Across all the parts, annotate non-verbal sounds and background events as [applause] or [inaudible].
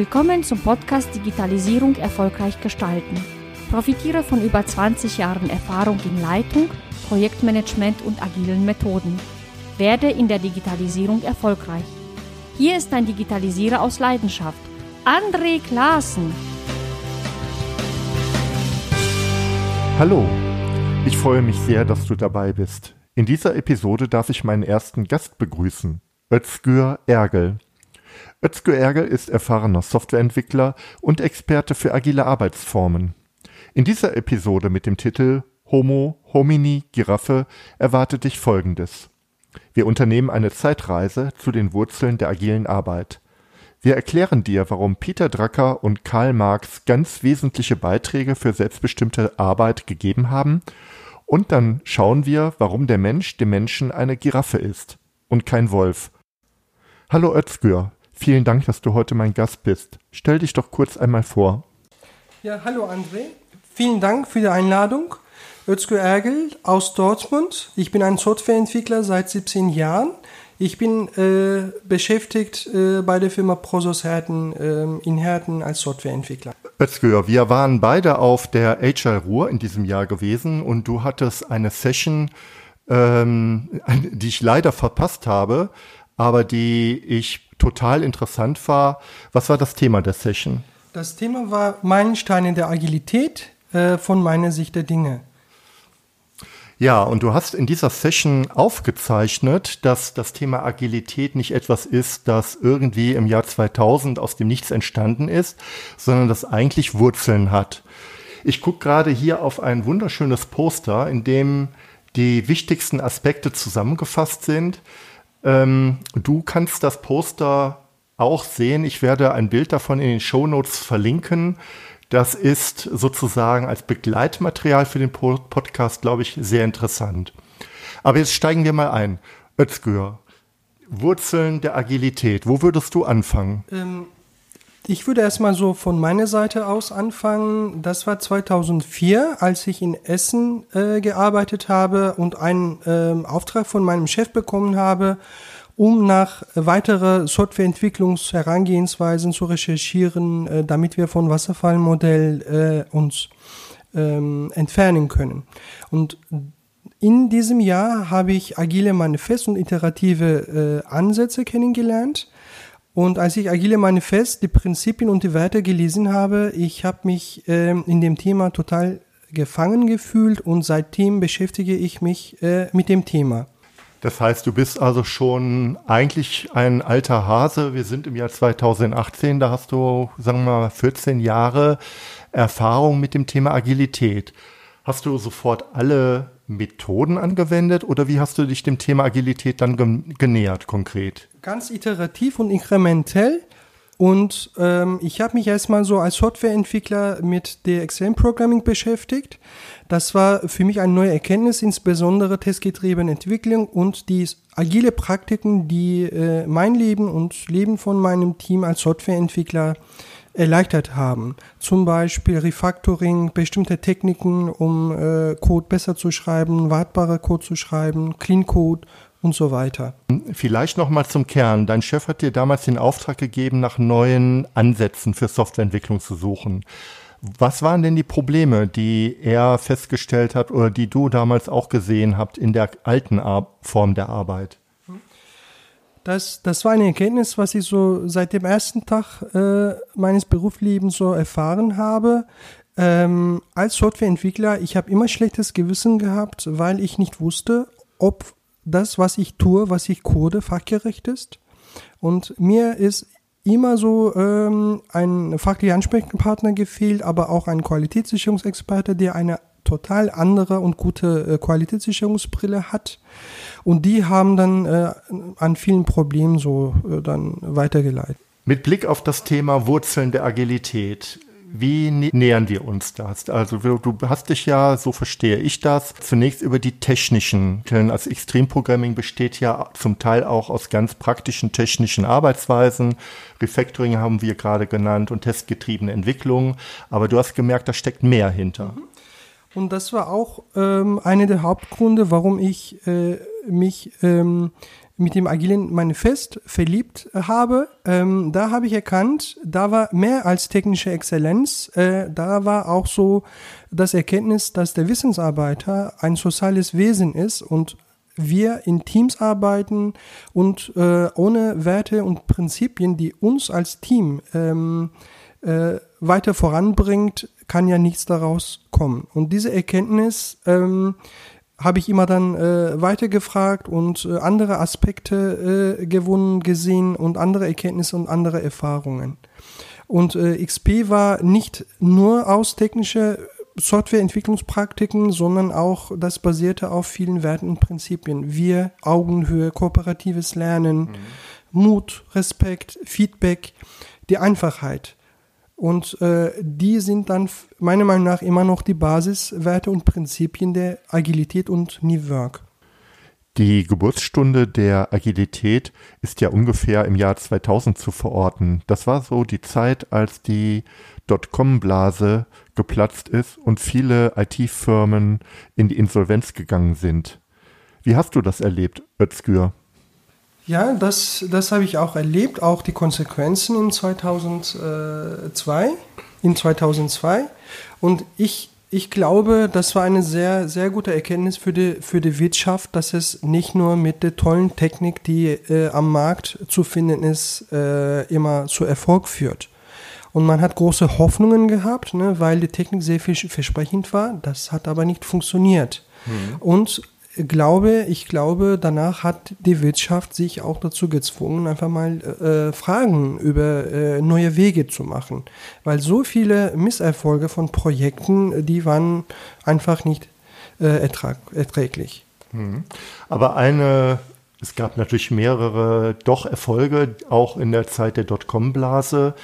Willkommen zum Podcast Digitalisierung erfolgreich gestalten. Profitiere von über 20 Jahren Erfahrung in Leitung, Projektmanagement und agilen Methoden. Werde in der Digitalisierung erfolgreich. Hier ist ein Digitalisierer aus Leidenschaft, André Klaassen. Hallo, ich freue mich sehr, dass du dabei bist. In dieser Episode darf ich meinen ersten Gast begrüßen, Özgür Ergel. Özgür Ergel ist erfahrener Softwareentwickler und Experte für agile Arbeitsformen. In dieser Episode mit dem Titel Homo homini Giraffe erwartet dich Folgendes. Wir unternehmen eine Zeitreise zu den Wurzeln der agilen Arbeit. Wir erklären dir, warum Peter Drucker und Karl Marx ganz wesentliche Beiträge für selbstbestimmte Arbeit gegeben haben und dann schauen wir, warum der Mensch dem Menschen eine Giraffe ist und kein Wolf. Hallo Özgür, vielen Dank, dass du heute mein Gast bist. Stell dich doch kurz einmal vor. Ja, hallo André. Vielen Dank für die Einladung. Özgür Ergel aus Dortmund. Ich bin ein Softwareentwickler seit 17 Jahren. Ich bin äh, beschäftigt äh, bei der Firma Prosos Herten äh, in Herten als Softwareentwickler. Özgür, wir waren beide auf der HR Ruhr in diesem Jahr gewesen und du hattest eine Session, ähm, [laughs] die ich leider verpasst habe, aber die ich total interessant war. Was war das Thema der Session? Das Thema war Meilensteine der Agilität äh, von meiner Sicht der Dinge. Ja, und du hast in dieser Session aufgezeichnet, dass das Thema Agilität nicht etwas ist, das irgendwie im Jahr 2000 aus dem Nichts entstanden ist, sondern das eigentlich Wurzeln hat. Ich gucke gerade hier auf ein wunderschönes Poster, in dem die wichtigsten Aspekte zusammengefasst sind. Ähm, du kannst das Poster auch sehen. Ich werde ein Bild davon in den Show Notes verlinken. Das ist sozusagen als Begleitmaterial für den Podcast, glaube ich, sehr interessant. Aber jetzt steigen wir mal ein. Özgür, Wurzeln der Agilität. Wo würdest du anfangen? Ähm, ich würde erstmal so von meiner Seite aus anfangen. Das war 2004, als ich in Essen äh, gearbeitet habe und einen äh, Auftrag von meinem Chef bekommen habe, um nach weitere Softwareentwicklungsherangehensweisen zu recherchieren, äh, damit wir von Wasserfallmodell äh, uns ähm, entfernen können. Und in diesem Jahr habe ich agile Manifest und iterative äh, Ansätze kennengelernt. Und als ich Agile Manifest, die Prinzipien und die Werte gelesen habe, ich habe mich äh, in dem Thema total gefangen gefühlt und seitdem beschäftige ich mich äh, mit dem Thema. Das heißt, du bist also schon eigentlich ein alter Hase. Wir sind im Jahr 2018, da hast du, sagen wir mal, 14 Jahre Erfahrung mit dem Thema Agilität. Hast du sofort alle Methoden angewendet oder wie hast du dich dem Thema Agilität dann genähert konkret? Ganz iterativ und inkrementell. Und ähm, ich habe mich erstmal so als Softwareentwickler mit der Excel Programming beschäftigt. Das war für mich eine neue Erkenntnis, insbesondere testgetriebene Entwicklung und die agile Praktiken, die äh, mein Leben und Leben von meinem Team als Softwareentwickler erleichtert haben. Zum Beispiel Refactoring, bestimmte Techniken, um äh, Code besser zu schreiben, wartbare Code zu schreiben, Clean Code und so weiter. Vielleicht noch mal zum Kern. Dein Chef hat dir damals den Auftrag gegeben, nach neuen Ansätzen für Softwareentwicklung zu suchen. Was waren denn die Probleme, die er festgestellt hat oder die du damals auch gesehen habt in der alten Ar Form der Arbeit? Das, das war eine Erkenntnis, was ich so seit dem ersten Tag äh, meines Berufslebens so erfahren habe. Ähm, als Softwareentwickler, ich habe immer schlechtes Gewissen gehabt, weil ich nicht wusste, ob das, was ich tue, was ich code, fachgerecht ist. Und mir ist immer so ähm, ein fachlicher Ansprechpartner gefehlt, aber auch ein Qualitätssicherungsexperte, der eine total andere und gute äh, Qualitätssicherungsbrille hat. Und die haben dann äh, an vielen Problemen so äh, dann weitergeleitet. Mit Blick auf das Thema Wurzeln der Agilität, wie nähern wir uns das? Also du hast dich ja, so verstehe ich das, zunächst über die technischen. Denn als Extremprogramming besteht ja zum Teil auch aus ganz praktischen technischen Arbeitsweisen. Refactoring haben wir gerade genannt und testgetriebene Entwicklung. Aber du hast gemerkt, da steckt mehr hinter. Mhm. Und das war auch ähm, einer der Hauptgründe, warum ich äh, mich ähm, mit dem agilen Manifest verliebt habe, ähm, da habe ich erkannt, da war mehr als technische Exzellenz, äh, da war auch so das Erkenntnis, dass der Wissensarbeiter ein soziales Wesen ist und wir in Teams arbeiten und äh, ohne Werte und Prinzipien, die uns als Team ähm, äh, weiter voranbringt, kann ja nichts daraus kommen. Und diese Erkenntnis ähm, habe ich immer dann äh, weitergefragt und äh, andere Aspekte äh, gewonnen, gesehen und andere Erkenntnisse und andere Erfahrungen. Und äh, XP war nicht nur aus technischer Softwareentwicklungspraktiken, sondern auch das basierte auf vielen Werten und Prinzipien. Wir, Augenhöhe, kooperatives Lernen, mhm. Mut, Respekt, Feedback, die Einfachheit. Und äh, die sind dann meiner Meinung nach immer noch die Basiswerte und Prinzipien der Agilität und New Work. Die Geburtsstunde der Agilität ist ja ungefähr im Jahr 2000 zu verorten. Das war so die Zeit, als die Dotcom-Blase geplatzt ist und viele IT-Firmen in die Insolvenz gegangen sind. Wie hast du das erlebt, Özgür? Ja, das, das habe ich auch erlebt, auch die Konsequenzen in 2002, in 2002. Und ich, ich glaube, das war eine sehr, sehr gute Erkenntnis für die, für die Wirtschaft, dass es nicht nur mit der tollen Technik, die äh, am Markt zu finden ist, äh, immer zu Erfolg führt. Und man hat große Hoffnungen gehabt, ne, weil die Technik sehr viel versprechend war. Das hat aber nicht funktioniert. Mhm. Und glaube, ich glaube, danach hat die Wirtschaft sich auch dazu gezwungen, einfach mal äh, Fragen über äh, neue Wege zu machen. Weil so viele Misserfolge von Projekten, die waren einfach nicht äh, ertrag, erträglich. Mhm. Aber eine, es gab natürlich mehrere doch Erfolge, auch in der Zeit der Dotcom-Blase.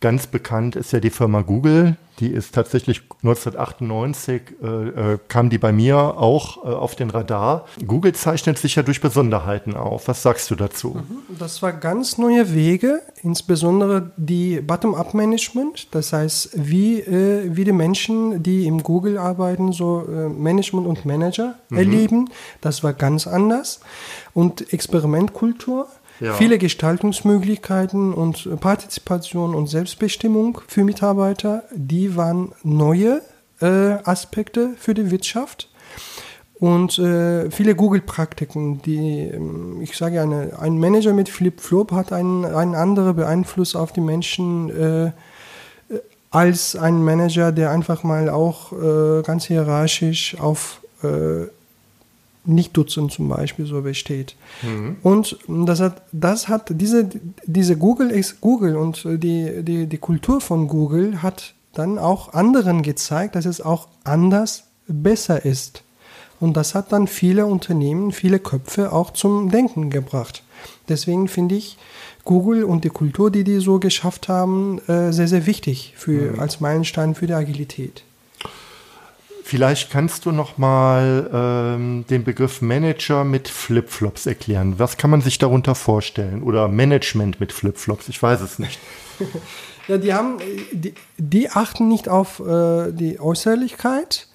Ganz bekannt ist ja die Firma Google. Die ist tatsächlich 1998, äh, äh, kam die bei mir auch äh, auf den Radar. Google zeichnet sich ja durch Besonderheiten auf. Was sagst du dazu? Mhm. Das war ganz neue Wege, insbesondere die Bottom-up-Management. Das heißt, wie, äh, wie die Menschen, die im Google arbeiten, so äh, Management und Manager mhm. erleben. Das war ganz anders. Und Experimentkultur Viele Gestaltungsmöglichkeiten und Partizipation und Selbstbestimmung für Mitarbeiter, die waren neue äh, Aspekte für die Wirtschaft. Und äh, viele Google-Praktiken, die, ähm, ich sage, eine, ein Manager mit Flip-Flop hat einen, einen anderen Einfluss auf die Menschen äh, als ein Manager, der einfach mal auch äh, ganz hierarchisch auf äh, nicht-Dutzend zum Beispiel so besteht. Mhm. Und das hat, das hat diese, diese Google ist Google und die, die, die Kultur von Google hat dann auch anderen gezeigt, dass es auch anders besser ist. Und das hat dann viele Unternehmen, viele Köpfe auch zum Denken gebracht. Deswegen finde ich Google und die Kultur, die die so geschafft haben, äh, sehr, sehr wichtig für, mhm. als Meilenstein für die Agilität. Vielleicht kannst du noch mal ähm, den Begriff Manager mit Flipflops erklären. Was kann man sich darunter vorstellen? Oder Management mit Flipflops? Ich weiß es nicht. [laughs] ja, die haben, die, die achten nicht auf äh, die Äußerlichkeit,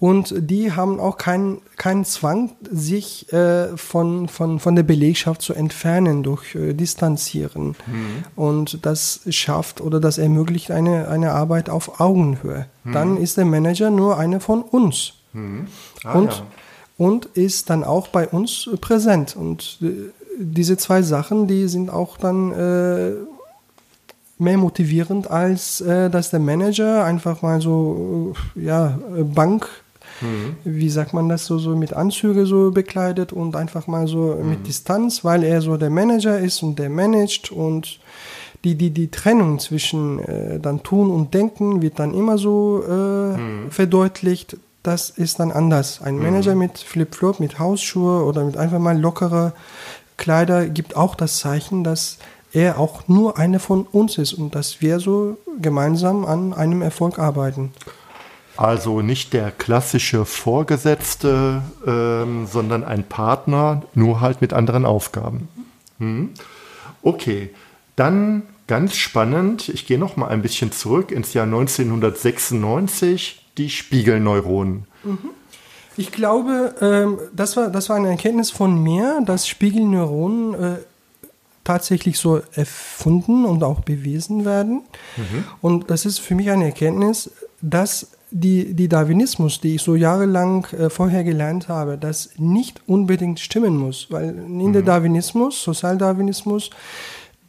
und die haben auch keinen keinen Zwang, sich äh, von, von, von der Belegschaft zu entfernen durch äh, Distanzieren. Mhm. Und das schafft oder das ermöglicht eine, eine Arbeit auf Augenhöhe. Mhm. Dann ist der Manager nur einer von uns. Mhm. Ah, und, ja. und ist dann auch bei uns präsent. Und äh, diese zwei Sachen, die sind auch dann äh, mehr motivierend, als äh, dass der Manager einfach mal so äh, ja, Bank mhm. wie sagt man das, so, so mit Anzüge so bekleidet und einfach mal so mhm. mit Distanz, weil er so der Manager ist und der managt und die, die, die Trennung zwischen äh, dann Tun und Denken wird dann immer so äh, mhm. verdeutlicht. Das ist dann anders. Ein mhm. Manager mit Flip-Flop, mit Hausschuhe oder mit einfach mal lockere Kleider gibt auch das Zeichen, dass er auch nur eine von uns ist und dass wir so gemeinsam an einem Erfolg arbeiten. Also nicht der klassische Vorgesetzte, ähm, sondern ein Partner, nur halt mit anderen Aufgaben. Hm. Okay, dann ganz spannend, ich gehe noch mal ein bisschen zurück ins Jahr 1996, die Spiegelneuronen. Mhm. Ich glaube, ähm, das, war, das war eine Erkenntnis von mir, dass Spiegelneuronen äh, tatsächlich so erfunden und auch bewiesen werden. Mhm. Und das ist für mich eine Erkenntnis, dass die, die Darwinismus, die ich so jahrelang äh, vorher gelernt habe, das nicht unbedingt stimmen muss, weil in mhm. der Darwinismus, Sozialdarwinismus,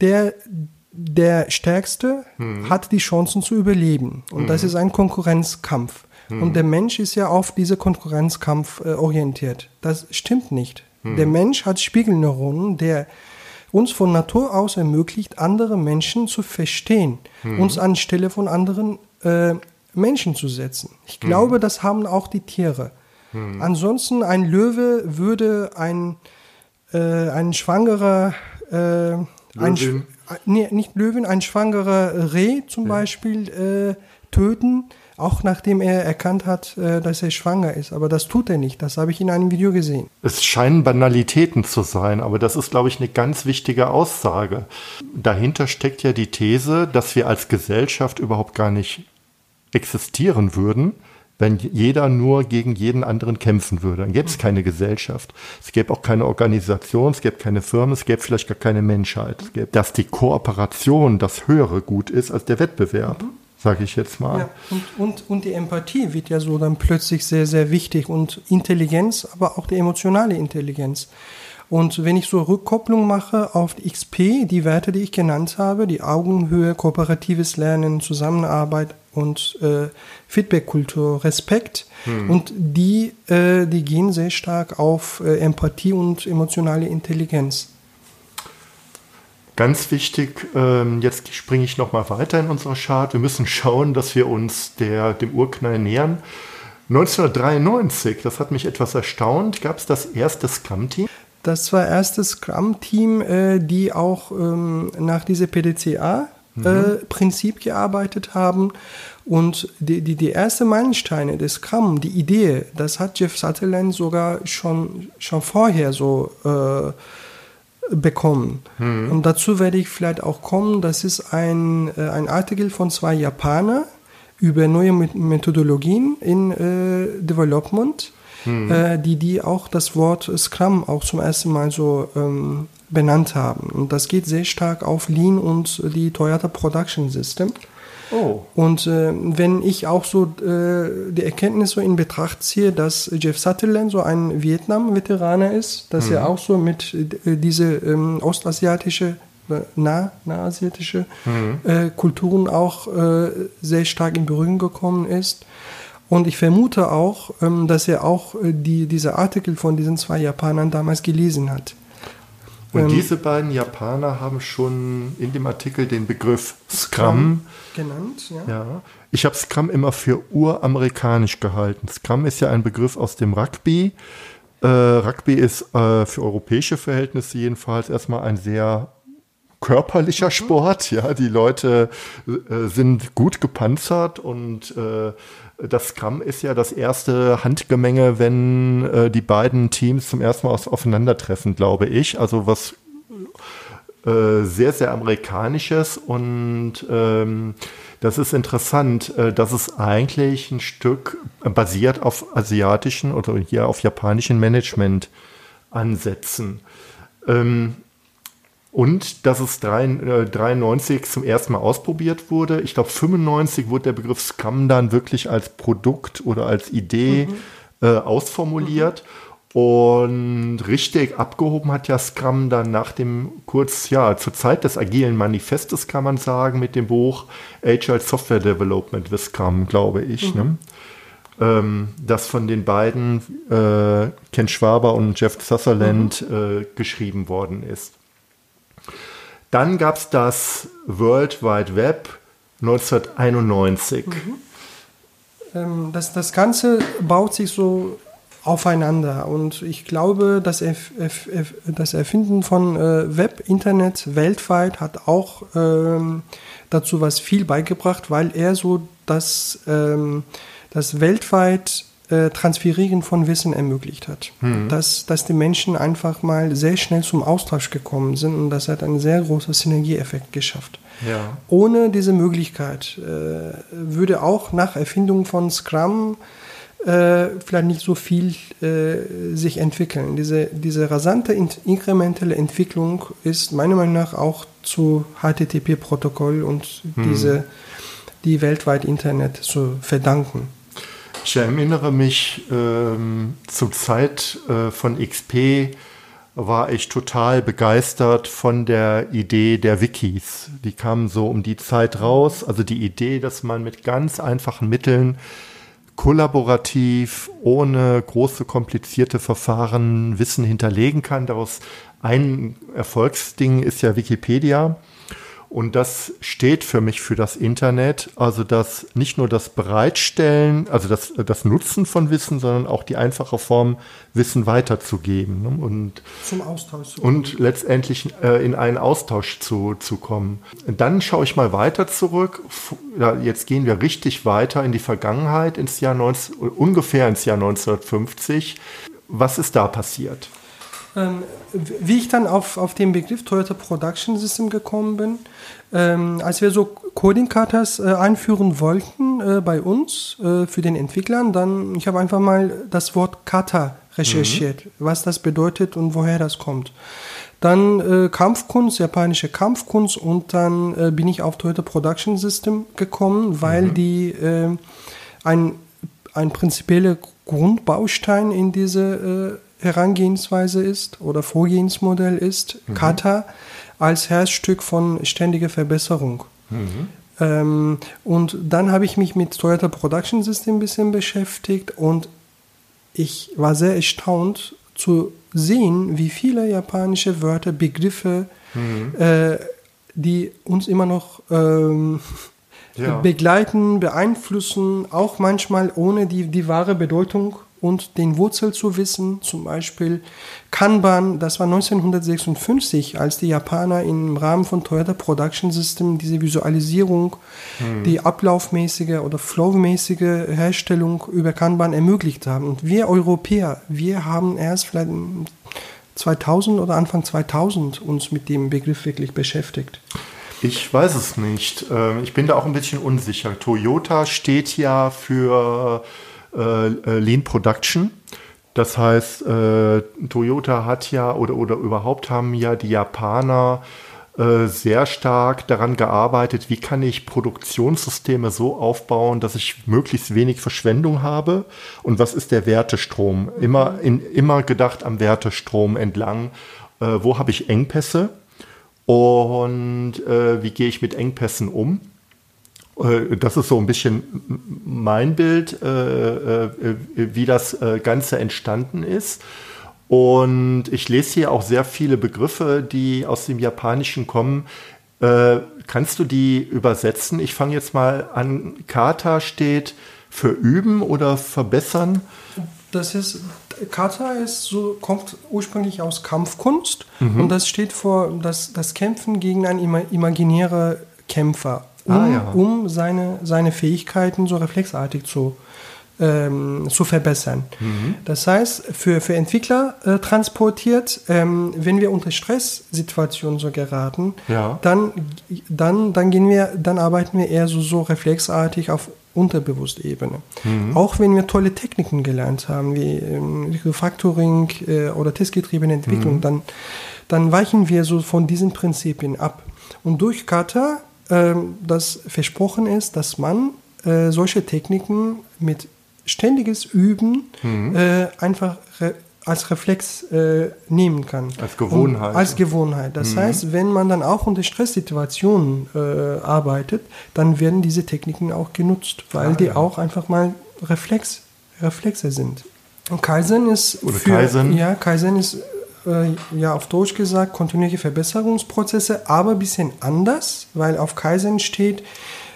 der der Stärkste mhm. hat die Chancen zu überleben. Und mhm. das ist ein Konkurrenzkampf. Mhm. Und der Mensch ist ja auf diese Konkurrenzkampf äh, orientiert. Das stimmt nicht. Mhm. Der Mensch hat Spiegelneuronen, der uns von Natur aus ermöglicht, andere Menschen zu verstehen, mhm. uns anstelle von anderen äh, Menschen zu setzen. Ich glaube, mhm. das haben auch die Tiere. Mhm. Ansonsten ein Löwe würde ein, äh, ein schwangerer, äh, ein, äh, nee, nicht Löwen, ein schwangerer Reh zum ja. Beispiel äh, töten, auch nachdem er erkannt hat, äh, dass er schwanger ist. Aber das tut er nicht. Das habe ich in einem Video gesehen. Es scheinen Banalitäten zu sein, aber das ist, glaube ich, eine ganz wichtige Aussage. Dahinter steckt ja die These, dass wir als Gesellschaft überhaupt gar nicht existieren würden, wenn jeder nur gegen jeden anderen kämpfen würde. Dann gäbe es keine Gesellschaft. Es gäbe auch keine Organisation, es gäbe keine Firmen, es gäbe vielleicht gar keine Menschheit. Es gäbe, dass die Kooperation das höhere Gut ist als der Wettbewerb. Mhm. Sage ich jetzt mal. Ja, und, und, und die Empathie wird ja so dann plötzlich sehr, sehr wichtig und Intelligenz, aber auch die emotionale Intelligenz. Und wenn ich so Rückkopplung mache auf die XP, die Werte, die ich genannt habe, die Augenhöhe, kooperatives Lernen, Zusammenarbeit und äh, Feedbackkultur, Respekt, hm. und die, äh, die gehen sehr stark auf äh, Empathie und emotionale Intelligenz. Ganz wichtig, ähm, jetzt springe ich nochmal weiter in unserer Chart. Wir müssen schauen, dass wir uns der, dem Urknall nähern. 1993, das hat mich etwas erstaunt, gab es das erste Scrum-Team. Das war erstes Scrum-Team, äh, die auch ähm, nach diesem PDCA-Prinzip mhm. äh, gearbeitet haben. Und die, die, die erste Meilensteine des Scrum, die Idee, das hat Jeff Sutherland sogar schon, schon vorher so äh, bekommen. Mhm. Und dazu werde ich vielleicht auch kommen. Das ist ein, äh, ein Artikel von zwei Japanern über neue Methodologien in äh, Development mhm. äh, die, die auch das Wort Scrum auch zum ersten Mal so ähm, benannt haben. Und das geht sehr stark auf Lean und die Toyota Production System. Oh. Und äh, wenn ich auch so äh, die Erkenntnis so in Betracht ziehe, dass Jeff Sutherland so ein Vietnam-Veteraner ist, dass mhm. er auch so mit äh, diese ähm, ostasiatische äh, nah, nahasiatische mhm. äh, Kulturen auch äh, sehr stark in Berührung gekommen ist. Und ich vermute auch, ähm, dass er auch äh, die, diese Artikel von diesen zwei Japanern damals gelesen hat. Und ähm, diese beiden Japaner haben schon in dem Artikel den Begriff Scrum, Scrum genannt. Ja. ja. Ich habe Scrum immer für uramerikanisch gehalten. Scrum ist ja ein Begriff aus dem Rugby. Äh, Rugby ist äh, für europäische Verhältnisse jedenfalls erstmal ein sehr körperlicher mhm. Sport. Ja, die Leute äh, sind gut gepanzert und äh, das Scrum ist ja das erste Handgemenge, wenn äh, die beiden Teams zum ersten Mal aufeinandertreffen, glaube ich. Also was äh, sehr, sehr amerikanisches und ähm, das ist interessant, äh, dass es eigentlich ein Stück basiert auf asiatischen oder hier auf japanischen Management-Ansätzen. Ähm, und dass es 93 äh, zum ersten Mal ausprobiert wurde. Ich glaube, 95 wurde der Begriff Scrum dann wirklich als Produkt oder als Idee mhm. äh, ausformuliert. Mhm. Und richtig abgehoben hat ja Scrum dann nach dem kurz, ja, zur Zeit des agilen Manifestes kann man sagen, mit dem Buch Agile Software Development with Scrum, glaube ich. Mhm. Ne? Ähm, das von den beiden, äh, Ken Schwaber und Jeff Sutherland, mhm. äh, geschrieben worden ist. Dann gab es das World Wide Web 1991. Mhm. Ähm, das, das Ganze baut sich so aufeinander und ich glaube, das, Erf Erf das Erfinden von äh, Web, Internet weltweit hat auch ähm, dazu was viel beigebracht, weil er so das, ähm, das weltweit äh, Transferieren von Wissen ermöglicht hat. Mhm. Dass, dass die Menschen einfach mal sehr schnell zum Austausch gekommen sind und das hat einen sehr großen Synergieeffekt geschafft. Ja. Ohne diese Möglichkeit äh, würde auch nach Erfindung von Scrum äh, vielleicht nicht so viel äh, sich entwickeln. Diese, diese rasante inkrementelle Entwicklung ist meiner Meinung nach auch zu HTTP-Protokoll und hm. diese, die weltweit Internet zu verdanken. Ich erinnere mich ähm, zur Zeit äh, von XP war ich total begeistert von der Idee der Wikis. Die kamen so um die Zeit raus. Also die Idee, dass man mit ganz einfachen Mitteln kollaborativ, ohne große komplizierte Verfahren Wissen hinterlegen kann. Daraus ein Erfolgsding ist ja Wikipedia. Und das steht für mich für das Internet, also das nicht nur das Bereitstellen, also das, das Nutzen von Wissen, sondern auch die einfache Form, Wissen weiterzugeben ne? und, Zum Austausch. und letztendlich äh, in einen Austausch zu, zu kommen. Dann schaue ich mal weiter zurück. Ja, jetzt gehen wir richtig weiter in die Vergangenheit, ins Jahr 19, ungefähr ins Jahr 1950. Was ist da passiert? Ähm, wie ich dann auf, auf den Begriff Toyota Production System gekommen bin, ähm, als wir so Coding-Katas äh, einführen wollten äh, bei uns äh, für den Entwicklern, dann ich habe einfach mal das Wort Kata recherchiert, mhm. was das bedeutet und woher das kommt. Dann äh, Kampfkunst, japanische Kampfkunst und dann äh, bin ich auf Toyota Production System gekommen, weil mhm. die äh, ein, ein prinzipieller Grundbaustein in diese Herangehensweise ist oder Vorgehensmodell ist, mhm. Kata als Herzstück von ständiger Verbesserung. Mhm. Ähm, und dann habe ich mich mit Toyota Production System ein bisschen beschäftigt und ich war sehr erstaunt zu sehen, wie viele japanische Wörter, Begriffe, mhm. äh, die uns immer noch ähm, ja. begleiten, beeinflussen, auch manchmal ohne die, die wahre Bedeutung und den Wurzel zu wissen, zum Beispiel Kanban, das war 1956, als die Japaner im Rahmen von Toyota Production System diese Visualisierung, hm. die ablaufmäßige oder flowmäßige Herstellung über Kanban ermöglicht haben. Und wir Europäer, wir haben erst vielleicht 2000 oder Anfang 2000 uns mit dem Begriff wirklich beschäftigt. Ich weiß es nicht. Ähm, ich bin da auch ein bisschen unsicher. Toyota steht ja für Lean Production. Das heißt, äh, Toyota hat ja oder, oder überhaupt haben ja die Japaner äh, sehr stark daran gearbeitet, wie kann ich Produktionssysteme so aufbauen, dass ich möglichst wenig Verschwendung habe und was ist der Wertestrom. Immer, in, immer gedacht am Wertestrom entlang, äh, wo habe ich Engpässe und äh, wie gehe ich mit Engpässen um. Äh, das ist so ein bisschen mein Bild, äh, äh, wie das Ganze entstanden ist. Und ich lese hier auch sehr viele Begriffe, die aus dem Japanischen kommen. Kannst du die übersetzen? Ich fange jetzt mal an. Kata steht für üben oder verbessern. Das ist Kata ist so, kommt ursprünglich aus Kampfkunst mhm. und das steht für das, das Kämpfen gegen einen imaginären Kämpfer um, ah, ja. um seine, seine Fähigkeiten so reflexartig zu, ähm, zu verbessern. Mhm. Das heißt, für, für Entwickler äh, transportiert, ähm, wenn wir unter Stresssituationen so geraten, ja. dann, dann, dann, gehen wir, dann arbeiten wir eher so, so reflexartig auf Unterbewusstebene. Mhm. Auch wenn wir tolle Techniken gelernt haben, wie ähm, Refactoring äh, oder testgetriebene Entwicklung, mhm. dann, dann weichen wir so von diesen Prinzipien ab. Und durch Kata ähm, das versprochen ist, dass man äh, solche Techniken mit ständiges Üben mhm. äh, einfach re als Reflex äh, nehmen kann. Als Gewohnheit. Und als Gewohnheit. Das mhm. heißt, wenn man dann auch unter Stresssituationen äh, arbeitet, dann werden diese Techniken auch genutzt, weil ah, die ja. auch einfach mal Reflex, Reflexe sind. Und Kaizen ist Oder für, Kaizen. Ja, Kaizen ist äh, ja auf Deutsch gesagt kontinuierliche Verbesserungsprozesse, aber ein bisschen anders, weil auf Kaizen steht,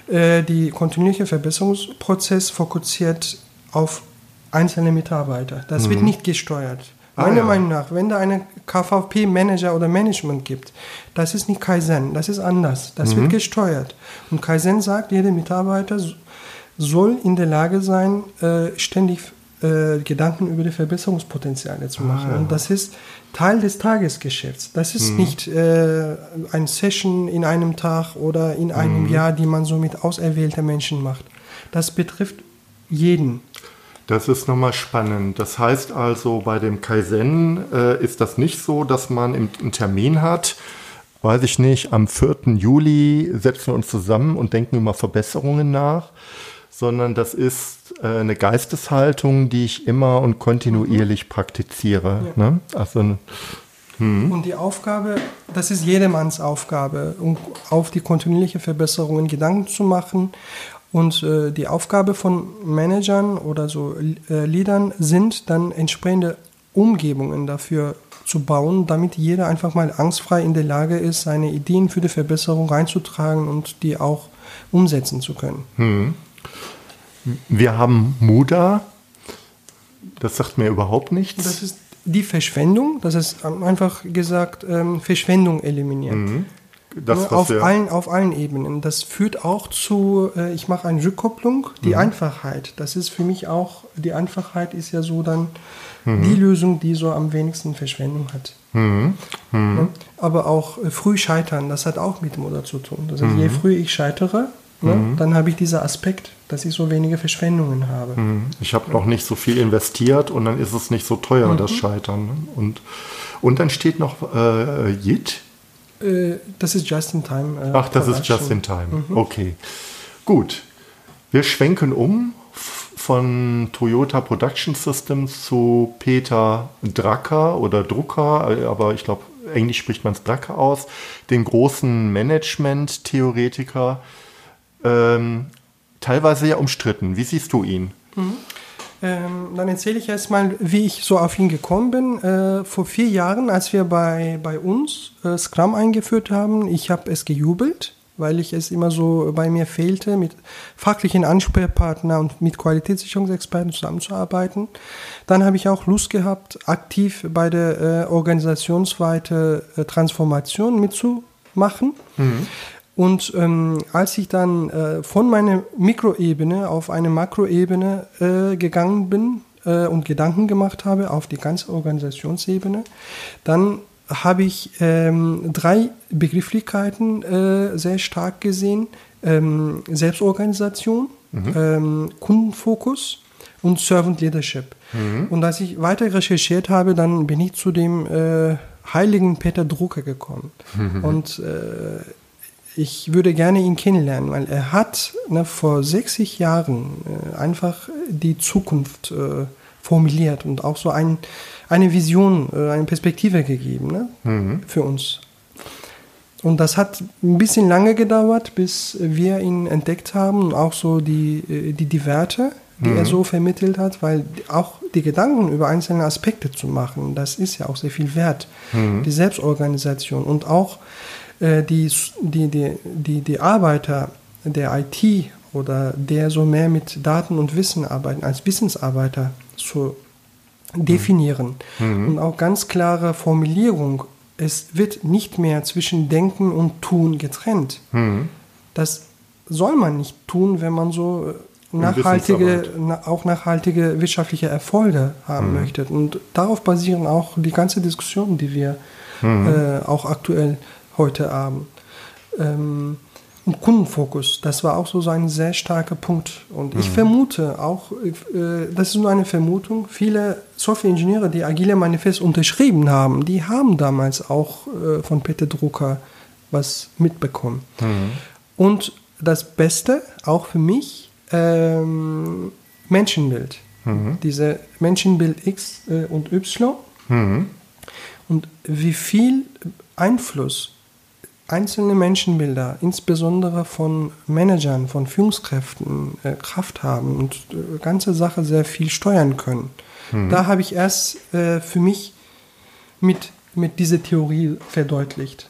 äh, die kontinuierliche Verbesserungsprozess fokussiert auf einzelne Mitarbeiter. Das mhm. wird nicht gesteuert. Ah, Meiner ja. Meinung nach, wenn da einen KVP-Manager oder Management gibt, das ist nicht Kaizen, das ist anders. Das mhm. wird gesteuert. Und Kaizen sagt, jeder Mitarbeiter soll in der Lage sein, äh, ständig äh, Gedanken über die Verbesserungspotenziale zu machen. Ah, ja. Und das ist Teil des Tagesgeschäfts. Das ist mhm. nicht äh, ein Session in einem Tag oder in einem mhm. Jahr, die man so mit auserwählten Menschen macht. Das betrifft jeden. Das ist nochmal spannend. Das heißt also, bei dem Kaizen äh, ist das nicht so, dass man im, einen Termin hat, weiß ich nicht, am 4. Juli setzen wir uns zusammen und denken über Verbesserungen nach, sondern das ist äh, eine Geisteshaltung, die ich immer und kontinuierlich praktiziere. Ja. Ne? Also hm. Und die Aufgabe, das ist jedermanns Aufgabe, um auf die kontinuierliche Verbesserungen Gedanken zu machen. Und äh, die Aufgabe von Managern oder so äh, Leadern sind dann entsprechende Umgebungen dafür zu bauen, damit jeder einfach mal angstfrei in der Lage ist, seine Ideen für die Verbesserung reinzutragen und die auch umsetzen zu können. Hm. Wir haben Muda. Das sagt mir überhaupt nichts. Das ist die Verschwendung, das ist einfach gesagt, ähm, Verschwendung eliminieren. Mhm. Das, auf, allen, auf allen Ebenen. Das führt auch zu, äh, ich mache eine Rückkopplung, die mhm. Einfachheit. Das ist für mich auch, die Einfachheit ist ja so dann mhm. die Lösung, die so am wenigsten Verschwendung hat. Mhm. mhm. Aber auch äh, früh scheitern, das hat auch mit Mutter zu tun. Das heißt, je mhm. früher ich scheitere, Ne? Mhm. Dann habe ich diesen Aspekt, dass ich so wenige Verschwendungen habe. Mhm. Ich habe noch nicht so viel investiert und dann ist es nicht so teuer, mhm. das Scheitern. Ne? Und, und dann steht noch äh, JIT. Äh, das ist Just in Time. Äh, Ach, das ist Just in Time. Mhm. Okay. Gut. Wir schwenken um von Toyota Production Systems zu Peter Drucker oder Drucker, aber ich glaube, Englisch spricht man es Drucker aus, den großen Management-Theoretiker, ähm, teilweise ja umstritten. Wie siehst du ihn? Mhm. Ähm, dann erzähle ich erstmal, wie ich so auf ihn gekommen bin. Äh, vor vier Jahren, als wir bei, bei uns äh, Scrum eingeführt haben, ich habe es gejubelt, weil ich es immer so bei mir fehlte, mit fachlichen Ansprechpartnern und mit Qualitätssicherungsexperten zusammenzuarbeiten. Dann habe ich auch Lust gehabt, aktiv bei der äh, organisationsweiten äh, Transformation mitzumachen. Mhm. Und ähm, als ich dann äh, von meiner Mikroebene auf eine Makroebene äh, gegangen bin äh, und Gedanken gemacht habe auf die ganze Organisationsebene, dann habe ich ähm, drei Begrifflichkeiten äh, sehr stark gesehen. Ähm, Selbstorganisation, mhm. Ähm, Kundenfokus und Servant Leadership. Mhm. Und als ich weiter recherchiert habe, dann bin ich zu dem äh, heiligen Peter Drucker gekommen. Mhm. [laughs] Und äh, ich würde gerne ihn kennenlernen, weil er hat ne, vor 60 Jahren äh, einfach die Zukunft äh, formuliert und auch so ein, eine Vision, äh, eine Perspektive gegeben ne, mhm. für uns. Und das hat ein bisschen lange gedauert, bis wir ihn entdeckt haben und auch so die, äh, die, die Werte, die mhm. er so vermittelt hat, weil auch die Gedanken über einzelne Aspekte zu machen, das ist ja auch sehr viel wert. Mhm. Die Selbstorganisation und auch die, die, die, die, die Arbeiter der IT oder der so mehr mit Daten und Wissen arbeiten, als Wissensarbeiter zu definieren. Mhm. Und auch ganz klare Formulierung, es wird nicht mehr zwischen Denken und Tun getrennt. Mhm. Das soll man nicht tun, wenn man so äh, nachhaltige, auch nachhaltige wirtschaftliche Erfolge haben mhm. möchte. Und darauf basieren auch die ganze Diskussion, die wir mhm. äh, auch aktuell heute Abend. Ähm, und Kundenfokus, das war auch so ein sehr starker Punkt. Und ich mhm. vermute auch, äh, das ist nur eine Vermutung, viele Software-Ingenieure, die Agile Manifest unterschrieben haben, die haben damals auch äh, von Peter Drucker was mitbekommen. Mhm. Und das Beste, auch für mich, ähm, Menschenbild. Mhm. Diese Menschenbild X äh, und Y. Mhm. Und wie viel Einfluss einzelne Menschenbilder, insbesondere von Managern, von Führungskräften, äh, Kraft haben und äh, ganze Sache sehr viel steuern können. Mhm. Da habe ich erst äh, für mich mit, mit dieser Theorie verdeutlicht.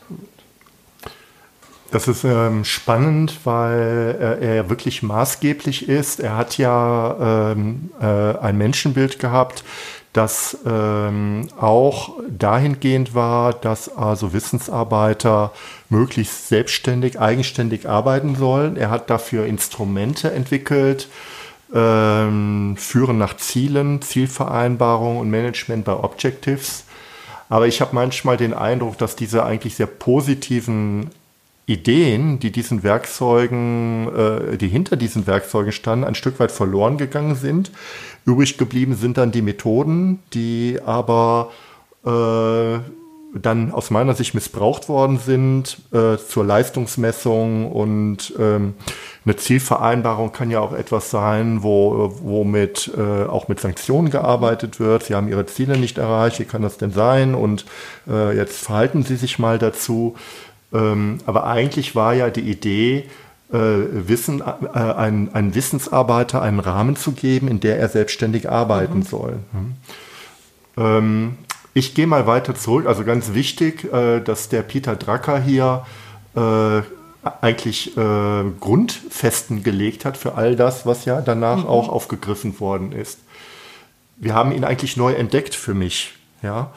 Das ist ähm, spannend, weil äh, er wirklich maßgeblich ist. Er hat ja ähm, äh, ein Menschenbild gehabt, das ähm, auch dahingehend war, dass also Wissensarbeiter möglichst selbstständig, eigenständig arbeiten sollen. Er hat dafür Instrumente entwickelt, ähm, Führen nach Zielen, Zielvereinbarung und Management bei Objectives. Aber ich habe manchmal den Eindruck, dass diese eigentlich sehr positiven Ideen, die diesen Werkzeugen, äh, die hinter diesen Werkzeugen standen, ein Stück weit verloren gegangen sind. Übrig geblieben sind dann die Methoden, die aber äh, dann aus meiner Sicht missbraucht worden sind äh, zur Leistungsmessung und ähm, eine Zielvereinbarung kann ja auch etwas sein, wo, womit äh, auch mit Sanktionen gearbeitet wird. Sie haben ihre Ziele nicht erreicht, wie kann das denn sein? Und äh, jetzt verhalten Sie sich mal dazu. Ähm, aber eigentlich war ja die Idee, äh, Wissen, äh, ein, einen Wissensarbeiter einen Rahmen zu geben, in der er selbstständig arbeiten mhm. soll. Mhm. Ähm, ich gehe mal weiter zurück. Also ganz wichtig, äh, dass der Peter Drucker hier äh, eigentlich äh, Grundfesten gelegt hat für all das, was ja danach mhm. auch aufgegriffen worden ist. Wir haben ihn eigentlich neu entdeckt für mich. Ja.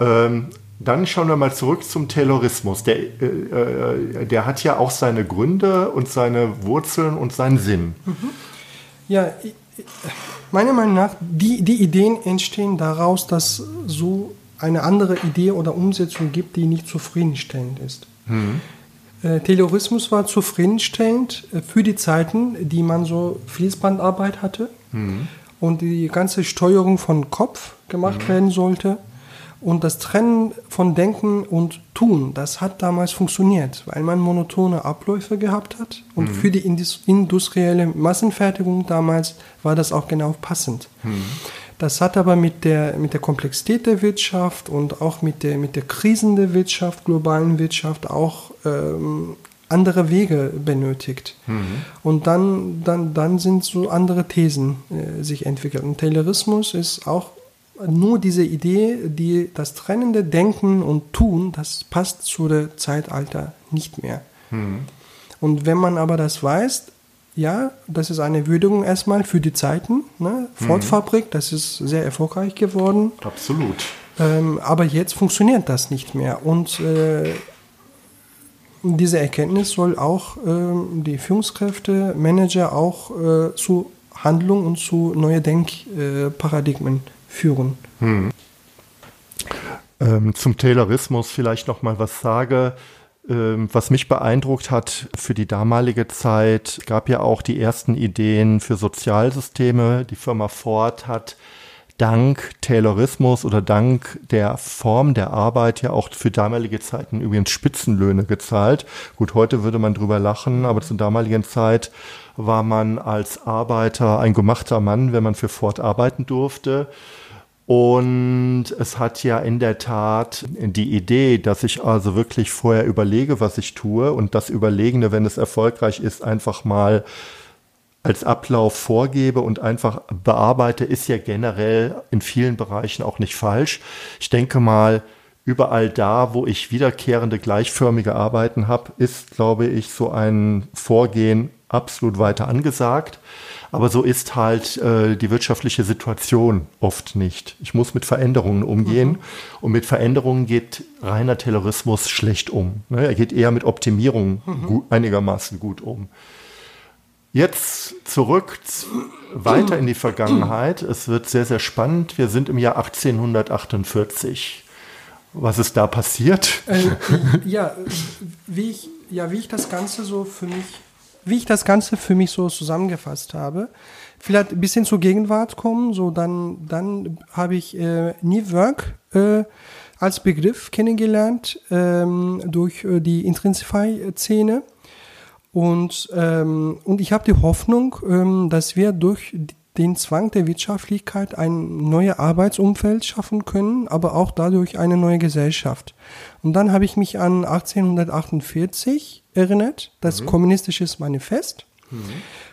Ähm, dann schauen wir mal zurück zum Taylorismus. Der, äh, äh, der hat ja auch seine Gründe und seine Wurzeln und seinen Sinn. Mhm. Ja, meiner Meinung nach, die, die Ideen entstehen daraus, dass so eine andere Idee oder Umsetzung gibt, die nicht zufriedenstellend ist. Mhm. Äh, Taylorismus war zufriedenstellend äh, für die Zeiten, die man so Fließbandarbeit hatte mhm. und die ganze Steuerung von Kopf gemacht mhm. werden sollte. Und das Trennen von Denken und Tun, das hat damals funktioniert, weil man monotone Abläufe gehabt hat. Und mhm. für die industrielle Massenfertigung damals war das auch genau passend. Mhm. Das hat aber mit der, mit der Komplexität der Wirtschaft und auch mit der, mit der Krisen der Wirtschaft, globalen Wirtschaft auch ähm, andere Wege benötigt. Mhm. Und dann, dann, dann sind so andere Thesen äh, sich entwickelt. Und Taylorismus ist auch nur diese Idee, die das trennende Denken und Tun, das passt zu der Zeitalter nicht mehr. Mhm. Und wenn man aber das weiß, ja, das ist eine Würdigung erstmal für die Zeiten. Ne? Ford-Fabrik, das ist sehr erfolgreich geworden. Absolut. Ähm, aber jetzt funktioniert das nicht mehr. Und äh, diese Erkenntnis soll auch äh, die Führungskräfte, Manager auch äh, zu Handlung und zu neuen Denkparadigmen führen. Hm. Ähm, zum Taylorismus vielleicht noch mal was sage. Ähm, was mich beeindruckt hat für die damalige Zeit, gab ja auch die ersten Ideen für Sozialsysteme. Die Firma Ford hat dank Taylorismus oder dank der Form der Arbeit ja auch für damalige Zeiten übrigens Spitzenlöhne gezahlt. Gut, heute würde man drüber lachen, aber zur damaligen Zeit war man als Arbeiter ein gemachter Mann, wenn man für Ford arbeiten durfte. Und es hat ja in der Tat die Idee, dass ich also wirklich vorher überlege, was ich tue und das Überlegene, wenn es erfolgreich ist, einfach mal als Ablauf vorgebe und einfach bearbeite, ist ja generell in vielen Bereichen auch nicht falsch. Ich denke mal, überall da, wo ich wiederkehrende gleichförmige Arbeiten habe, ist, glaube ich, so ein Vorgehen absolut weiter angesagt. Aber so ist halt äh, die wirtschaftliche Situation oft nicht. Ich muss mit Veränderungen umgehen mhm. und mit Veränderungen geht reiner Terrorismus schlecht um. Ne? Er geht eher mit Optimierung mhm. gut, einigermaßen gut um. Jetzt zurück weiter in die Vergangenheit. Es wird sehr, sehr spannend. Wir sind im Jahr 1848. Was ist da passiert? Äh, [laughs] ja, wie ich, ja, wie ich das Ganze so für mich wie ich das Ganze für mich so zusammengefasst habe. Vielleicht ein bisschen zur Gegenwart kommen, so dann, dann habe ich äh, New Work äh, als Begriff kennengelernt ähm, durch äh, die Intrinsify-Szene. Und, ähm, und ich habe die Hoffnung, ähm, dass wir durch den Zwang der Wirtschaftlichkeit ein neues Arbeitsumfeld schaffen können, aber auch dadurch eine neue Gesellschaft. Und dann habe ich mich an 1848 erinnert, das mhm. kommunistische Manifest. Mhm.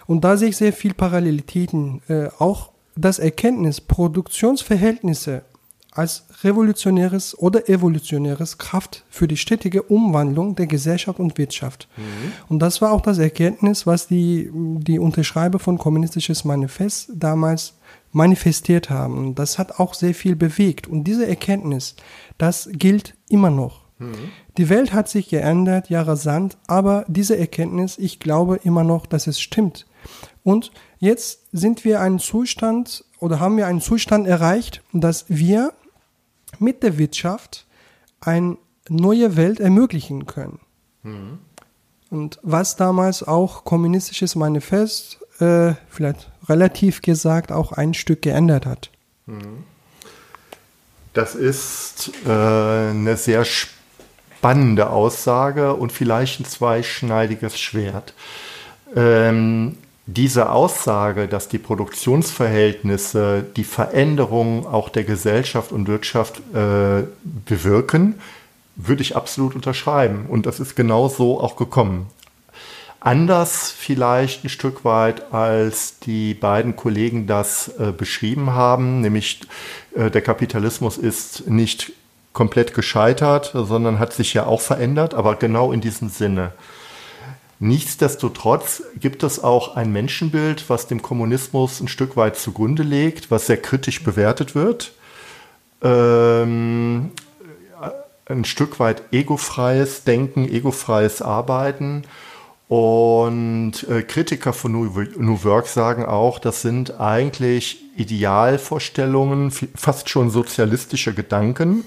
Und da sehe ich sehr viel Parallelitäten. Äh, auch das Erkenntnis, Produktionsverhältnisse als revolutionäres oder evolutionäres Kraft für die stetige Umwandlung der Gesellschaft und Wirtschaft. Mhm. Und das war auch das Erkenntnis, was die, die Unterschreiber von Kommunistisches Manifest damals manifestiert haben. Das hat auch sehr viel bewegt. Und diese Erkenntnis, das gilt immer noch. Mhm. Die Welt hat sich geändert, ja rasant, aber diese Erkenntnis, ich glaube immer noch, dass es stimmt. Und jetzt sind wir einen Zustand oder haben wir einen Zustand erreicht, dass wir mit der Wirtschaft eine neue Welt ermöglichen können. Mhm. Und was damals auch kommunistisches Manifest, äh, vielleicht relativ gesagt, auch ein Stück geändert hat. Das ist äh, eine sehr spannende Aussage und vielleicht ein zweischneidiges Schwert. Ähm, diese Aussage, dass die Produktionsverhältnisse die Veränderung auch der Gesellschaft und Wirtschaft äh, bewirken, würde ich absolut unterschreiben. Und das ist genau so auch gekommen. Anders vielleicht ein Stück weit, als die beiden Kollegen das äh, beschrieben haben, nämlich äh, der Kapitalismus ist nicht komplett gescheitert, sondern hat sich ja auch verändert, aber genau in diesem Sinne. Nichtsdestotrotz gibt es auch ein Menschenbild, was dem Kommunismus ein Stück weit zugrunde legt, was sehr kritisch bewertet wird. Ähm, ein Stück weit egofreies Denken, egofreies Arbeiten. Und äh, Kritiker von New, New Work sagen auch, das sind eigentlich Idealvorstellungen, fast schon sozialistische Gedanken,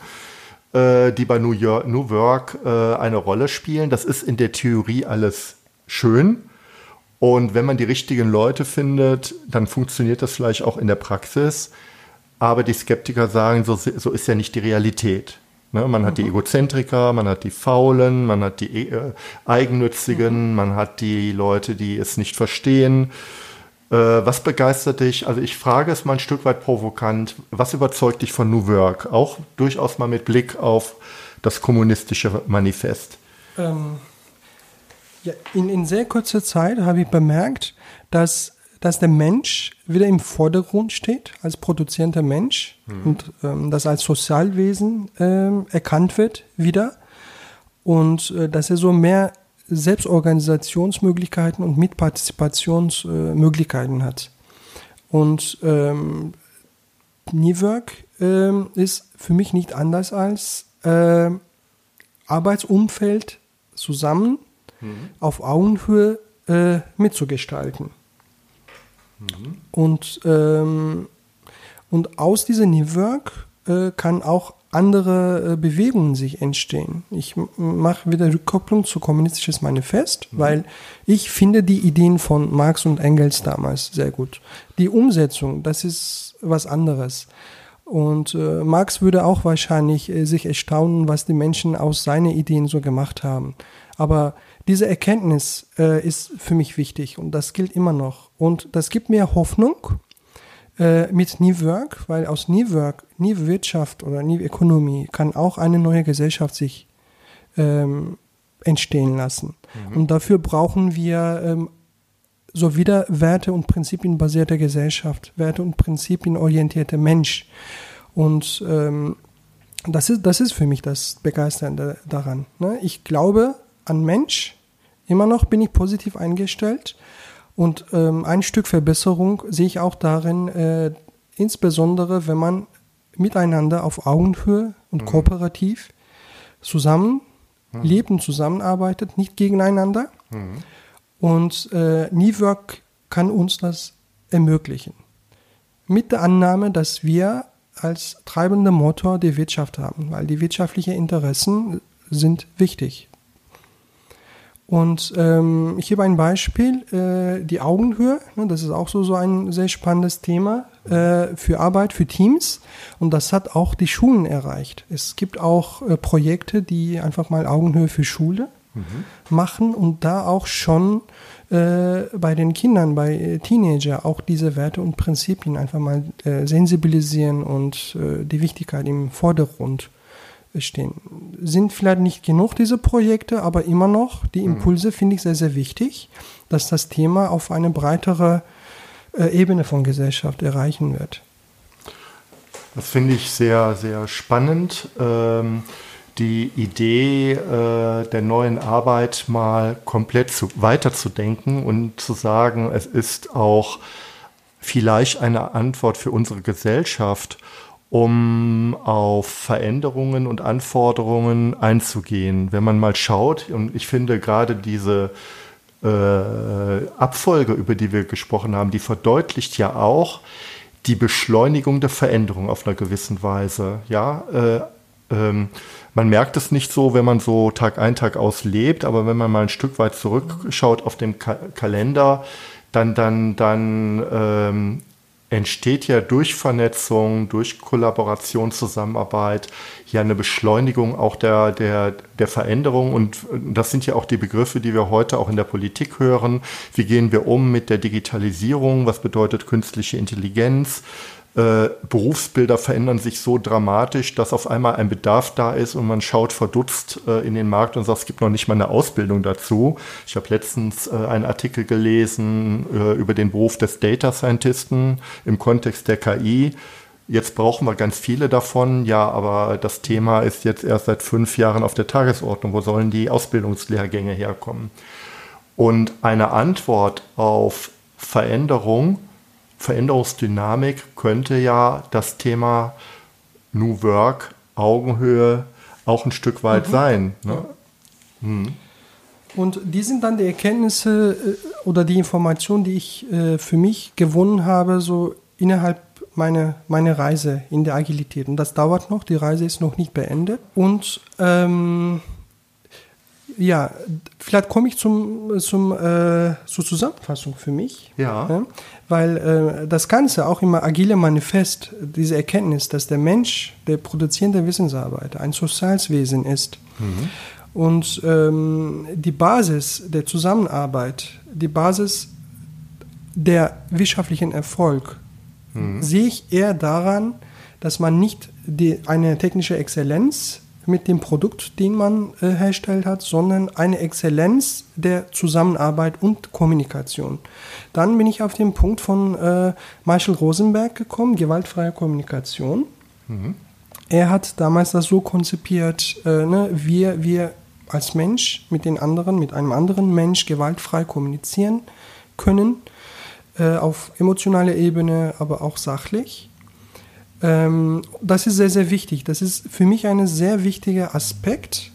äh, die bei New, York, New Work äh, eine Rolle spielen. Das ist in der Theorie alles schön. Und wenn man die richtigen Leute findet, dann funktioniert das vielleicht auch in der Praxis. Aber die Skeptiker sagen, so, so ist ja nicht die Realität. Ne, man hat die mhm. Egozentriker, man hat die Faulen, man hat die äh, Eigennützigen, mhm. man hat die Leute, die es nicht verstehen. Äh, was begeistert dich? Also ich frage es mal ein Stück weit provokant. Was überzeugt dich von New Work? Auch durchaus mal mit Blick auf das kommunistische Manifest. Ähm, ja, in, in sehr kurzer Zeit habe ich bemerkt, dass dass der Mensch wieder im Vordergrund steht als produzierender Mensch mhm. und ähm, das als Sozialwesen ähm, erkannt wird wieder und äh, dass er so mehr Selbstorganisationsmöglichkeiten und Mitpartizipationsmöglichkeiten hat. Und ähm, Work ähm, ist für mich nicht anders als äh, Arbeitsumfeld zusammen mhm. auf Augenhöhe äh, mitzugestalten. Mhm. Und, ähm, und aus diesem Network äh, kann auch andere äh, Bewegungen sich entstehen. Ich mache wieder Rückkopplung zu kommunistisches Manifest, mhm. weil ich finde die Ideen von Marx und Engels damals sehr gut. Die Umsetzung, das ist was anderes. Und äh, Marx würde auch wahrscheinlich äh, sich erstaunen, was die Menschen aus seinen Ideen so gemacht haben. Aber diese Erkenntnis äh, ist für mich wichtig und das gilt immer noch. Und das gibt mir Hoffnung äh, mit New Work, weil aus New Work, New Wirtschaft oder New Economy kann auch eine neue Gesellschaft sich ähm, entstehen lassen. Mhm. Und dafür brauchen wir ähm, so wieder Werte- und Prinzipienbasierte Gesellschaft, Werte- und Prinzipienorientierte Mensch. Und ähm, das, ist, das ist für mich das Begeisternde daran. Ne? Ich glaube, an Mensch. Immer noch bin ich positiv eingestellt. Und ähm, ein Stück Verbesserung sehe ich auch darin, äh, insbesondere wenn man miteinander auf Augenhöhe und mhm. kooperativ zusammen mhm. lebt und zusammenarbeitet, nicht gegeneinander. Mhm. Und äh, Work kann uns das ermöglichen. Mit der Annahme, dass wir als treibender Motor die Wirtschaft haben, weil die wirtschaftlichen Interessen sind wichtig. Und ähm, ich gebe ein Beispiel, äh, die Augenhöhe, ne, das ist auch so, so ein sehr spannendes Thema äh, für Arbeit, für Teams. Und das hat auch die Schulen erreicht. Es gibt auch äh, Projekte, die einfach mal Augenhöhe für Schule mhm. machen und da auch schon äh, bei den Kindern, bei äh, Teenager auch diese Werte und Prinzipien einfach mal äh, sensibilisieren und äh, die Wichtigkeit im Vordergrund stehen. Sind vielleicht nicht genug diese Projekte, aber immer noch die mhm. Impulse finde ich sehr, sehr wichtig, dass das Thema auf eine breitere äh, Ebene von Gesellschaft erreichen wird. Das finde ich sehr, sehr spannend. Ähm, die Idee äh, der neuen Arbeit mal komplett zu, weiterzudenken und zu sagen, es ist auch vielleicht eine Antwort für unsere Gesellschaft um auf Veränderungen und Anforderungen einzugehen. Wenn man mal schaut, und ich finde gerade diese äh, Abfolge, über die wir gesprochen haben, die verdeutlicht ja auch die Beschleunigung der Veränderung auf einer gewissen Weise. Ja, äh, ähm, man merkt es nicht so, wenn man so Tag ein, Tag aus lebt, aber wenn man mal ein Stück weit zurückschaut auf dem Ka Kalender, dann, dann, dann ähm, entsteht ja durch Vernetzung, durch Kollaboration, Zusammenarbeit ja eine Beschleunigung auch der, der, der Veränderung. Und das sind ja auch die Begriffe, die wir heute auch in der Politik hören. Wie gehen wir um mit der Digitalisierung? Was bedeutet künstliche Intelligenz? Äh, Berufsbilder verändern sich so dramatisch, dass auf einmal ein Bedarf da ist und man schaut verdutzt äh, in den Markt und sagt, es gibt noch nicht mal eine Ausbildung dazu. Ich habe letztens äh, einen Artikel gelesen äh, über den Beruf des Data Scientisten im Kontext der KI. Jetzt brauchen wir ganz viele davon, ja, aber das Thema ist jetzt erst seit fünf Jahren auf der Tagesordnung. Wo sollen die Ausbildungslehrgänge herkommen? Und eine Antwort auf Veränderung Veränderungsdynamik könnte ja das Thema New Work, Augenhöhe auch ein Stück weit mhm. sein. Ne? Mhm. Und die sind dann die Erkenntnisse äh, oder die Informationen, die ich äh, für mich gewonnen habe, so innerhalb meiner meine Reise in der Agilität. Und das dauert noch, die Reise ist noch nicht beendet. Und ähm, ja, vielleicht komme ich zum, zum, äh, zur Zusammenfassung für mich. Ja. ja weil äh, das Ganze, auch im Agile Manifest, diese Erkenntnis, dass der Mensch, der produzierende Wissensarbeiter, ein Sozialswesen ist. Mhm. Und ähm, die Basis der Zusammenarbeit, die Basis der wirtschaftlichen Erfolg, mhm. sehe ich eher daran, dass man nicht die, eine technische Exzellenz mit dem Produkt, den man äh, herstellt hat, sondern eine Exzellenz der Zusammenarbeit und Kommunikation. Dann bin ich auf den Punkt von äh, Marshall Rosenberg gekommen, gewaltfreie Kommunikation. Mhm. Er hat damals das so konzipiert, äh, ne, wir, wir als Mensch mit den anderen, mit einem anderen Mensch gewaltfrei kommunizieren können, äh, auf emotionaler Ebene, aber auch sachlich. Ähm, das ist sehr, sehr wichtig. Das ist für mich ein sehr wichtiger Aspekt,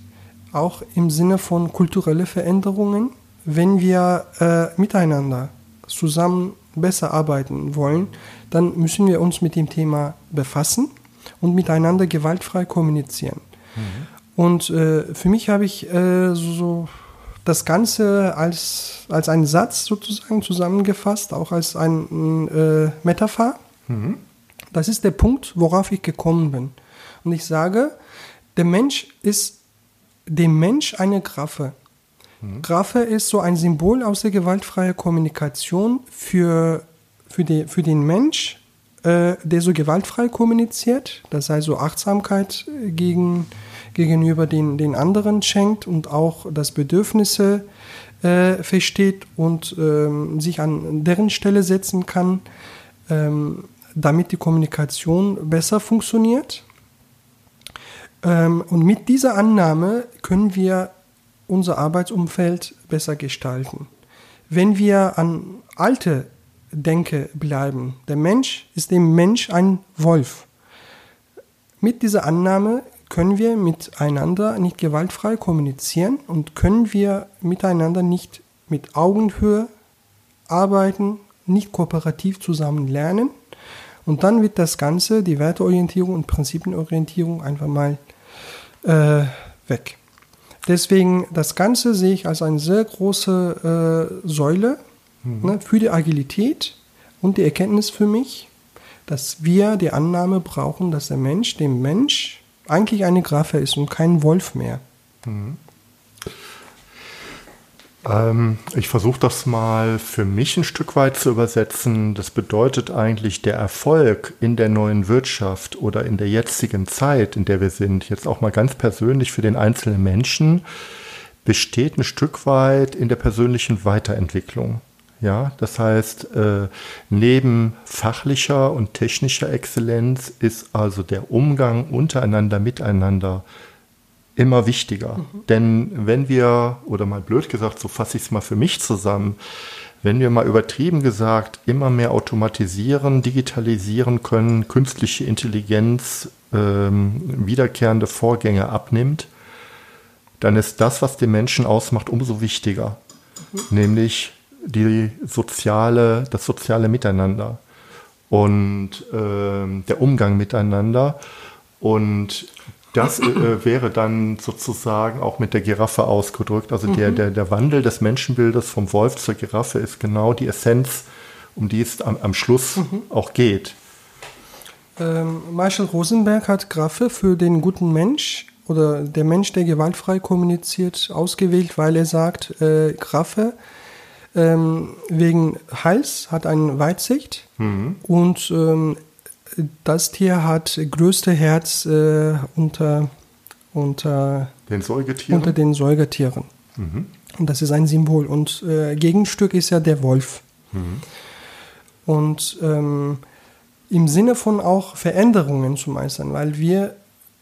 auch im Sinne von kulturellen Veränderungen. Wenn wir äh, miteinander zusammen besser arbeiten wollen, dann müssen wir uns mit dem Thema befassen und miteinander gewaltfrei kommunizieren. Mhm. Und äh, für mich habe ich äh, so das Ganze als, als einen Satz sozusagen zusammengefasst, auch als ein äh, Metapher. Mhm. Das ist der Punkt, worauf ich gekommen bin. Und ich sage, der Mensch ist dem Mensch eine Graffe. Mhm. Graffe ist so ein Symbol aus der gewaltfreien Kommunikation für, für, die, für den Mensch, äh, der so gewaltfrei kommuniziert, das heißt so Achtsamkeit gegen, gegenüber den, den anderen schenkt und auch das Bedürfnisse äh, versteht und ähm, sich an deren Stelle setzen kann. Ähm, damit die Kommunikation besser funktioniert. Ähm, und mit dieser Annahme können wir unser Arbeitsumfeld besser gestalten. Wenn wir an alte Denke bleiben, der Mensch ist dem Mensch ein Wolf. Mit dieser Annahme können wir miteinander nicht gewaltfrei kommunizieren und können wir miteinander nicht mit Augenhöhe arbeiten, nicht kooperativ zusammen lernen und dann wird das Ganze, die Werteorientierung und Prinzipienorientierung einfach mal äh, weg. Deswegen, das Ganze sehe ich als eine sehr große äh, Säule mhm. ne, für die Agilität und die Erkenntnis für mich, dass wir die Annahme brauchen, dass der Mensch dem Mensch eigentlich eine Graffe ist und kein Wolf mehr. Mhm. Ähm, ich versuche das mal für mich ein Stück weit zu übersetzen. Das bedeutet eigentlich, der Erfolg in der neuen Wirtschaft oder in der jetzigen Zeit, in der wir sind, jetzt auch mal ganz persönlich für den einzelnen Menschen, besteht ein Stück weit in der persönlichen Weiterentwicklung. Ja, das heißt, äh, neben fachlicher und technischer Exzellenz ist also der Umgang untereinander, miteinander immer wichtiger. Mhm. Denn wenn wir, oder mal blöd gesagt, so fasse ich es mal für mich zusammen, wenn wir mal übertrieben gesagt immer mehr automatisieren, digitalisieren können, künstliche Intelligenz ähm, wiederkehrende Vorgänge abnimmt, dann ist das, was den Menschen ausmacht, umso wichtiger. Mhm. Nämlich die soziale, das soziale Miteinander und ähm, der Umgang miteinander. Und Das äh, wäre dann sozusagen auch mit der Giraffe ausgedrückt. Also mhm. der, der, der Wandel des Menschenbildes vom Wolf zur Giraffe ist genau die Essenz, um die es am, am Schluss mhm. auch geht. Ähm, Marshall Rosenberg hat Graffe für den guten Mensch oder der Mensch, der gewaltfrei kommuniziert, ausgewählt, weil er sagt, äh, Graffe ähm, wegen Hals hat eine Weitsicht mhm. und ähm, das Tier hat größte Herz äh, unter, unter, den Säugetieren. unter den Säugetieren. Mhm. Und das ist ein Symbol. Und äh, Gegenstück ist ja der Wolf. Mhm. Und ähm, im Sinne von auch Veränderungen zu meistern, weil wir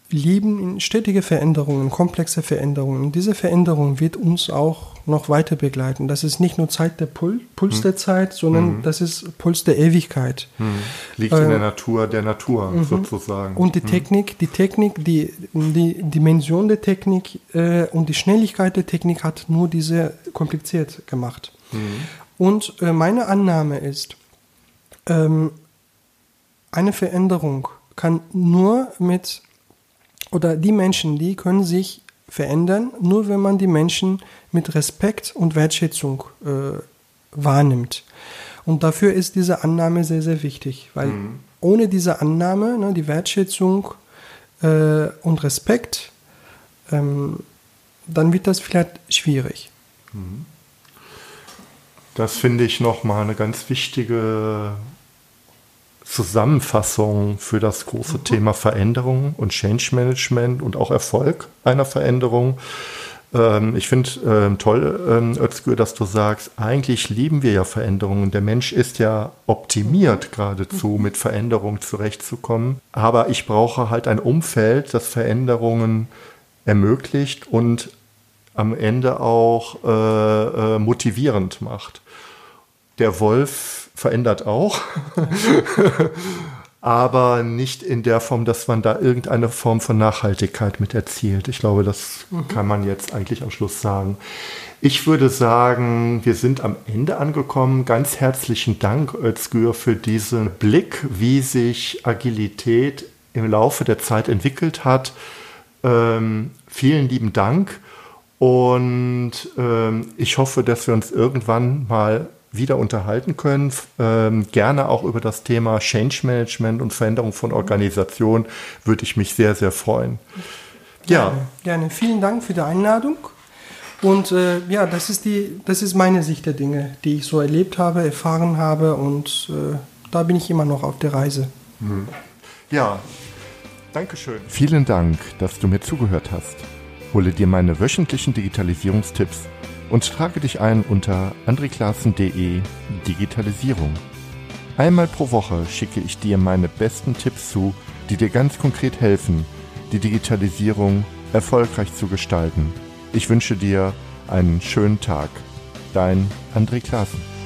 lieben stetige Veränderungen, komplexe Veränderungen. Und diese Veränderung wird uns auch noch weiter begleiten. Das ist nicht nur Zeit der Pul Puls hm. der Zeit, sondern mhm. das ist Puls der Ewigkeit. Mhm. Liegt äh, in der Natur der Natur mhm. sozusagen. Und die hm. Technik, die Technik, die, die Dimension der Technik äh, und die Schnelligkeit der Technik hat nur diese kompliziert gemacht. Hm. Und äh, meine Annahme ist, ähm, eine Veränderung kann nur mit, oder die Menschen, die können sich verändern, nur wenn man die Menschen mit Respekt und Wertschätzung äh, wahrnimmt. Und dafür ist diese Annahme sehr, sehr wichtig, weil mhm. ohne diese Annahme, ne, die Wertschätzung äh, und Respekt, ähm, dann wird das vielleicht schwierig. Mhm. Das finde ich nochmal eine ganz wichtige Zusammenfassung für das große mhm. Thema Veränderung und Change Management und auch Erfolg einer Veränderung. Ähm, ich finde ähm, toll, ähm, Özgür, dass du sagst, eigentlich lieben wir ja Veränderungen. Der Mensch ist ja optimiert geradezu, mhm. mit Veränderungen zurechtzukommen. Aber ich brauche halt ein Umfeld, das Veränderungen ermöglicht und am Ende auch äh, äh, motivierend macht. Der Wolf verändert auch. [laughs] aber nicht in der Form, dass man da irgendeine Form von Nachhaltigkeit mit erzielt. Ich glaube, das mhm. kann man jetzt eigentlich am Schluss sagen. Ich würde sagen, wir sind am Ende angekommen. Ganz herzlichen Dank, Özgür, für diesen Blick, wie sich Agilität im Laufe der Zeit entwickelt hat. Ähm, vielen lieben Dank. Und ähm, ich hoffe, dass wir uns irgendwann mal wieder unterhalten können. Ähm, gerne auch über das Thema Change Management und Veränderung von Organisationen würde ich mich sehr, sehr freuen. Ja. Gerne, gerne. Vielen Dank für die Einladung. Und äh, ja, das ist, die, das ist meine Sicht der Dinge, die ich so erlebt habe, erfahren habe und äh, da bin ich immer noch auf der Reise. Mhm. Ja, schön. Vielen Dank, dass du mir zugehört hast. Hole dir meine wöchentlichen Digitalisierungstipps und trage dich ein unter andreklassen.de Digitalisierung. Einmal pro Woche schicke ich dir meine besten Tipps zu, die dir ganz konkret helfen, die Digitalisierung erfolgreich zu gestalten. Ich wünsche dir einen schönen Tag. Dein André Klaassen.